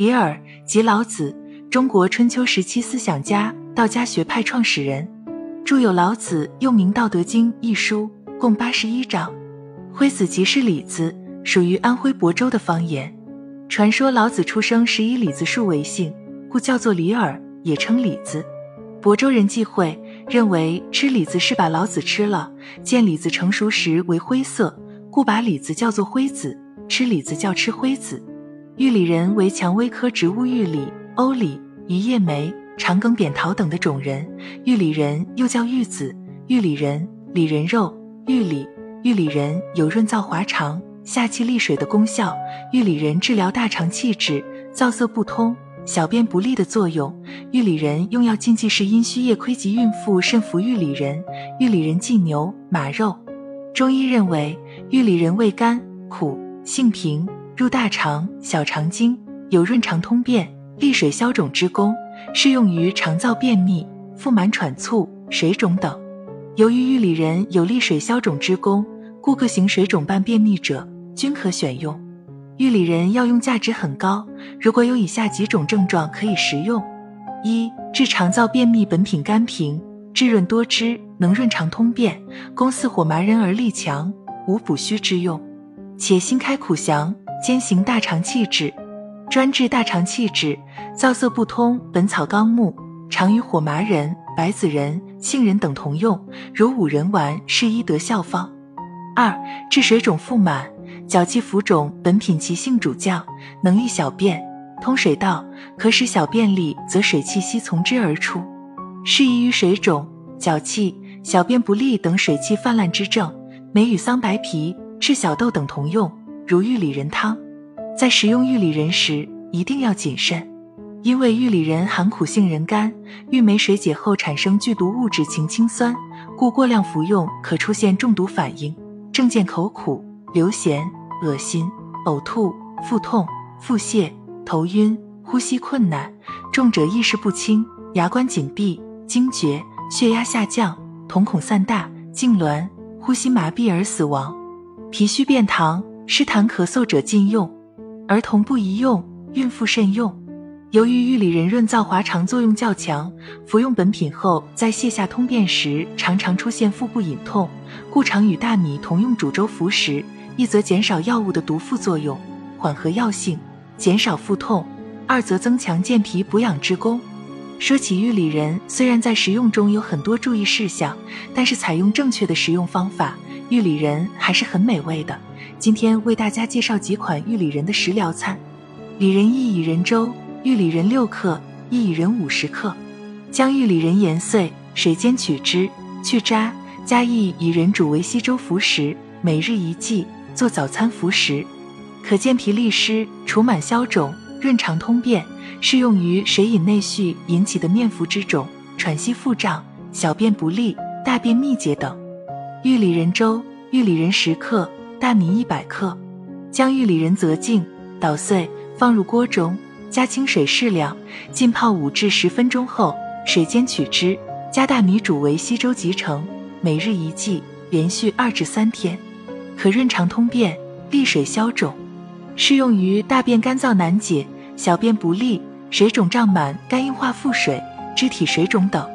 李耳即老子，中国春秋时期思想家，道家学派创始人，著有《老子》又名《道德经》一书，共八十一章。徽子即是李子，属于安徽亳州的方言。传说老子出生时以李子树为姓，故叫做李耳，也称李子。亳州人忌讳，认为吃李子是把老子吃了。见李子成熟时为灰色，故把李子叫做灰子，吃李子叫吃灰子。玉里人为蔷薇科植物玉里、欧李、鱼叶梅、长梗扁桃等的种人，玉里人又叫玉子、玉里人、李人肉、玉里。玉里人有润燥滑肠。下气利水的功效，玉里仁治疗大肠气滞、燥涩不通、小便不利的作用。玉里仁用药禁忌是阴虚液亏及孕妇慎服玉里仁。玉里仁忌牛马肉。中医认为，玉里仁味甘苦，性平，入大肠、小肠经，有润肠通便、利水消肿之功，适用于肠燥便秘、腹满喘促、水肿等。由于玉里仁有利水消肿之功。故各型水肿伴便秘者均可选用。玉里仁药用价值很高，如果有以下几种症状可以食用：一、治肠燥便秘本品甘平，滋润多汁，能润肠通便，功似火麻仁而力强，无补虚之用，且辛开苦降，兼行大肠气滞，专治大肠气滞、燥涩不通。《本草纲目》常与火麻仁、白子仁、杏仁等同用，如五仁丸是医德效方。二、治水肿腹满、脚气浮肿，本品其性主降，能利小便，通水道，可使小便利，则水气息从之而出，适宜于水肿、脚气、小便不利等水气泛滥之症。每与桑白皮、赤小豆等同用，如玉里仁汤。在食用玉里仁时，一定要谨慎，因为玉里仁含苦杏仁苷，玉酶水解后产生剧毒物质氰氰酸，故过量服用可出现中毒反应。症见口苦、流涎、恶心、呕吐、腹痛、腹泻、头晕、呼吸困难，重者意识不清、牙关紧闭、惊厥、血压下降、瞳孔散大、痉挛、呼吸麻痹而死亡。脾虚便溏、湿痰咳嗽者禁用，儿童不宜用，孕妇慎用。由于玉里仁润燥滑肠作用较强，服用本品后，在泻下通便时，常常出现腹部隐痛，故常与大米同用煮粥服食，一则减少药物的毒副作用，缓和药性，减少腹痛；二则增强健脾补养之功。说起玉里仁，虽然在食用中有很多注意事项，但是采用正确的食用方法，玉里仁还是很美味的。今天为大家介绍几款玉里仁的食疗餐：里仁薏苡仁粥。玉里仁六克，薏苡仁五十克，将玉里仁研碎，水煎取汁，去渣，加薏苡仁煮为稀粥服食，每日一剂，做早餐服食，可健脾利湿、除螨消肿、润肠通便，适用于水饮内蓄引起的面浮之肿、喘息腹胀、小便不利、大便秘结等。玉里仁粥：玉里仁十克，大米一百克，将玉里仁择净，捣碎，放入锅中。加清水适量，浸泡五至十分钟后，水煎取汁，加大米煮为稀粥即成。每日一剂，连续二至三天，可润肠通便、利水消肿，适用于大便干燥难解、小便不利、水肿胀满、肝硬化腹水、肢体水肿等。